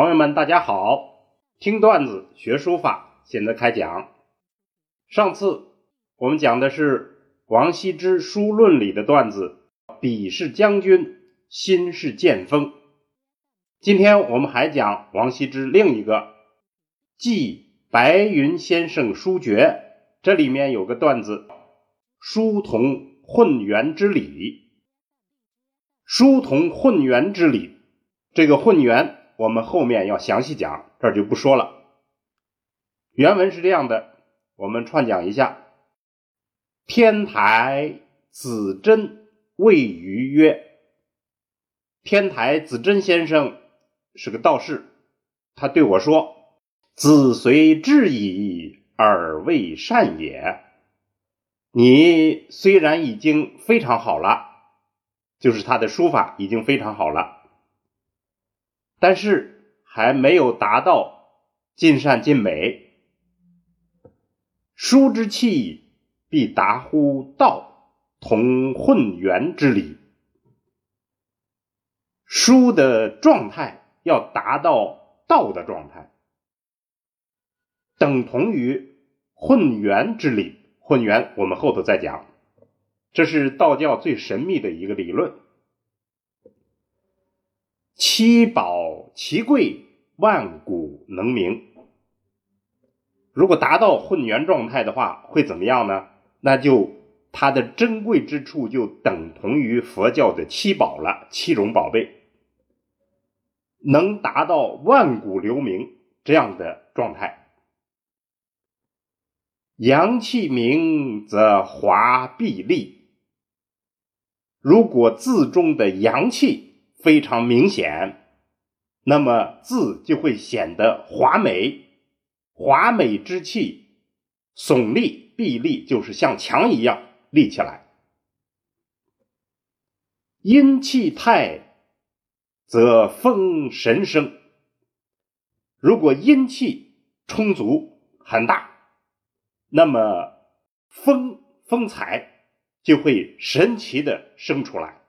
朋友们，大家好！听段子学书法，现在开讲。上次我们讲的是王羲之《书论》里的段子，“笔是将军，心是剑锋”。今天我们还讲王羲之另一个《记白云先生书诀》，这里面有个段子：“书同混元之理。”书同混元之理，这个混元。我们后面要详细讲，这儿就不说了。原文是这样的，我们串讲一下：天台子真谓余曰：“天台子真先生是个道士，他对我说：‘子虽至矣，而未善也。’你虽然已经非常好了，就是他的书法已经非常好了。”但是还没有达到尽善尽美。书之气必达乎道，同混元之理。书的状态要达到道的状态，等同于混元之理。混元我们后头再讲，这是道教最神秘的一个理论。七宝奇贵，万古能名。如果达到混元状态的话，会怎么样呢？那就它的珍贵之处就等同于佛教的七宝了，七种宝贝，能达到万古留名这样的状态。阳气明则华必立。如果字中的阳气。非常明显，那么字就会显得华美，华美之气耸立壁立，就是像墙一样立起来。阴气太，则风神生。如果阴气充足很大，那么风风采就会神奇的生出来。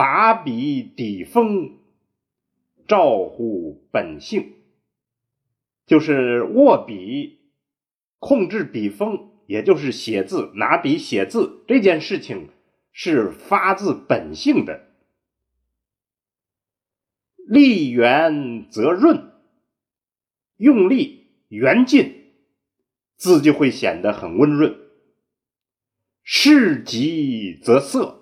把笔抵锋，照乎本性，就是握笔控制笔锋，也就是写字拿笔写字这件事情是发自本性的。力圆则润，用力圆劲，字就会显得很温润。势急则涩。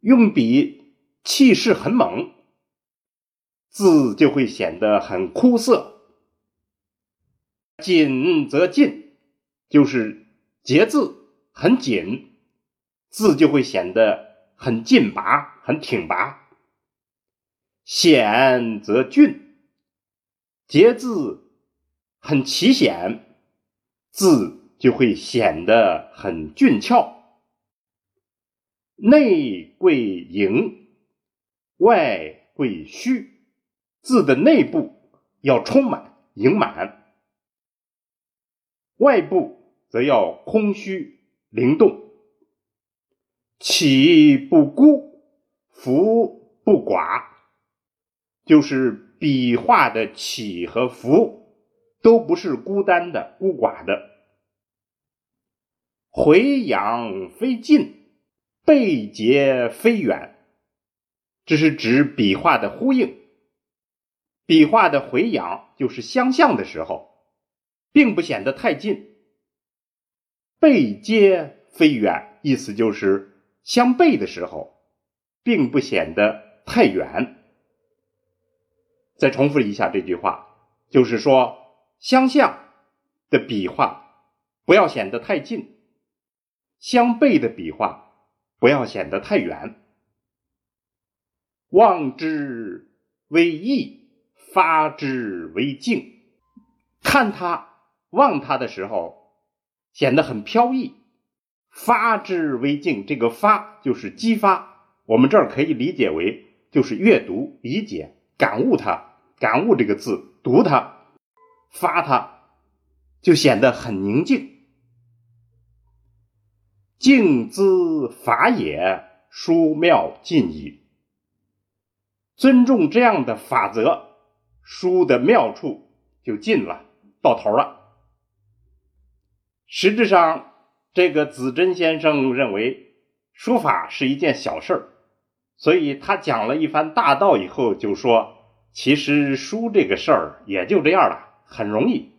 用笔气势很猛，字就会显得很枯涩；紧则劲，就是结字很紧，字就会显得很劲拔、很挺拔；险则俊，结字很奇险，字就会显得很俊俏。内贵盈，外贵虚，字的内部要充满盈满，外部则要空虚灵动。起不孤，伏不寡，就是笔画的起和伏都不是孤单的、孤寡的。回阳非进。背节飞远，这是指笔画的呼应。笔画的回扬就是相向的时候，并不显得太近。背接飞远，意思就是相背的时候，并不显得太远。再重复一下这句话，就是说相向的笔画不要显得太近，相背的笔画。不要显得太远。望之为意，发之为静。看他望他的时候，显得很飘逸；发之为静，这个发就是激发。我们这儿可以理解为就是阅读、理解、感悟它，感悟这个字，读它，发它，就显得很宁静。静之法也，书妙尽矣。尊重这样的法则，书的妙处就尽了，到头了。实质上，这个子珍先生认为书法是一件小事儿，所以他讲了一番大道以后，就说：“其实书这个事儿也就这样了，很容易。”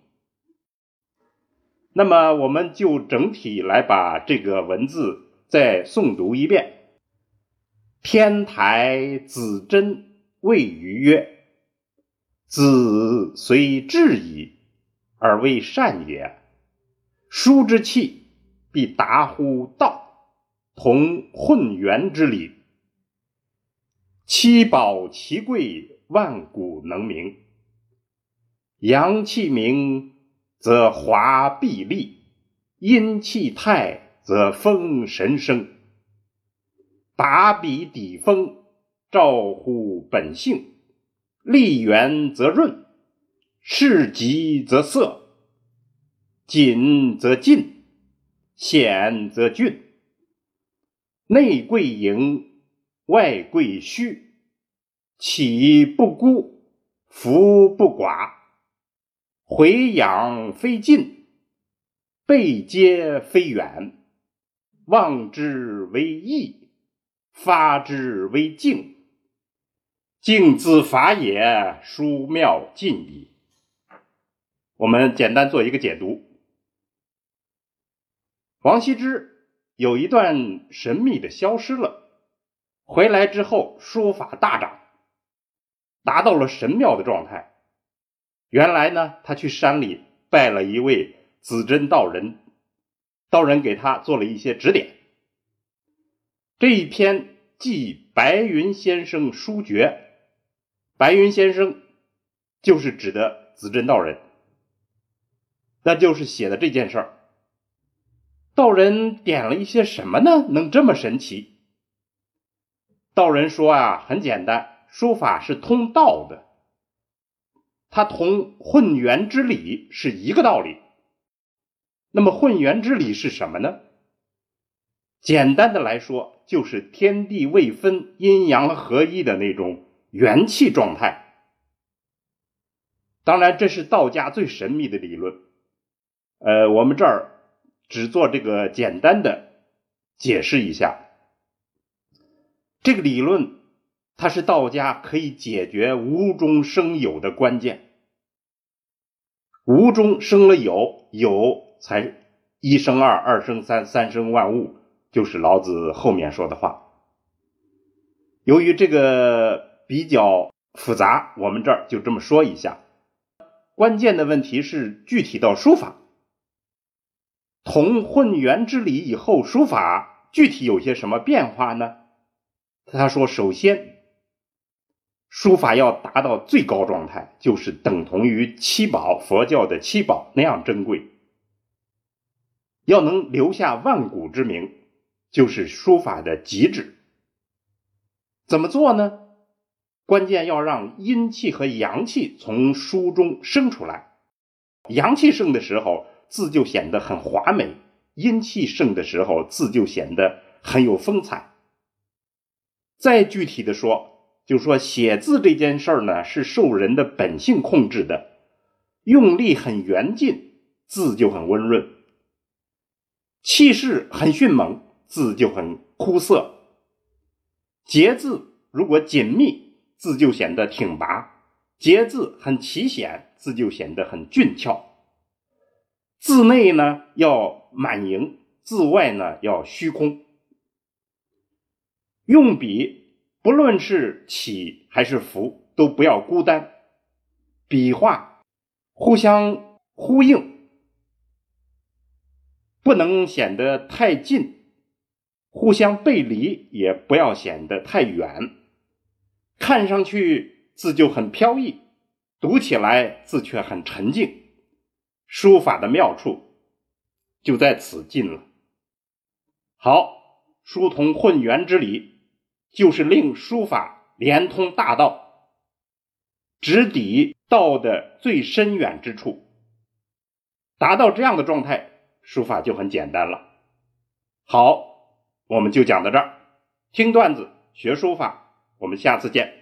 那么，我们就整体来把这个文字再诵读一遍。天台子真谓余曰：“子虽智矣，而未善也。书之器，必达乎道，同混元之理。七宝其贵，万古能明。阳气明。”则华必立，阴气泰则风神生。拔笔抵风，照乎本性。立圆则润，事急则色，紧则进，险则峻。内贵盈，外贵虚，起不孤，伏不寡。回养非近，背接非远，望之为义，发之为静。静自法也，殊妙尽矣。我们简单做一个解读。王羲之有一段神秘的消失了，回来之后书法大涨，达到了神妙的状态。原来呢，他去山里拜了一位子真道人，道人给他做了一些指点。这一篇记白云先生书诀，白云先生就是指的子真道人，那就是写的这件事儿。道人点了一些什么呢？能这么神奇？道人说啊，很简单，书法是通道的。它同混元之理是一个道理。那么混元之理是什么呢？简单的来说，就是天地未分、阴阳合一的那种元气状态。当然，这是道家最神秘的理论。呃，我们这儿只做这个简单的解释一下。这个理论。它是道家可以解决无中生有的关键，无中生了有，有才一生二，二生三，三生万物，就是老子后面说的话。由于这个比较复杂，我们这儿就这么说一下。关键的问题是具体到书法，同混元之理以后，书法具体有些什么变化呢？他说，首先。书法要达到最高状态，就是等同于七宝佛教的七宝那样珍贵。要能留下万古之名，就是书法的极致。怎么做呢？关键要让阴气和阳气从书中生出来。阳气盛的时候，字就显得很华美；阴气盛的时候，字就显得很有风采。再具体的说，就说写字这件事儿呢，是受人的本性控制的，用力很圆劲，字就很温润；气势很迅猛，字就很枯涩；结字如果紧密，字就显得挺拔；结字很奇险，字就显得很俊俏。字内呢要满盈，字外呢要虚空。用笔。不论是起还是伏，都不要孤单，笔画互相呼应，不能显得太近，互相背离也不要显得太远。看上去字就很飘逸，读起来字却很沉静。书法的妙处就在此尽了。好，书同混元之理。就是令书法连通大道，直抵道的最深远之处。达到这样的状态，书法就很简单了。好，我们就讲到这儿。听段子学书法，我们下次见。